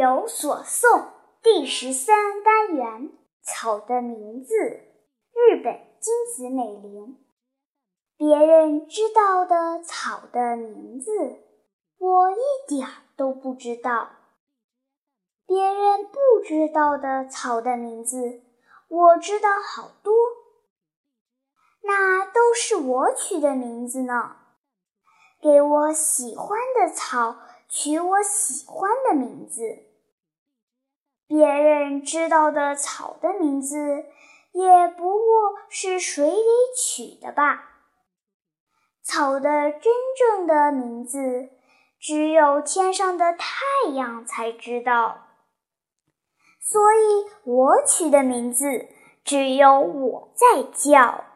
有所诵》第十三单元草的名字，日本金子美玲。别人知道的草的名字，我一点儿都不知道；别人不知道的草的名字，我知道好多。那都是我取的名字呢。给我喜欢的草取我喜欢的名字。别人知道的草的名字，也不过是水里取的吧。草的真正的名字，只有天上的太阳才知道。所以我取的名字，只有我在叫。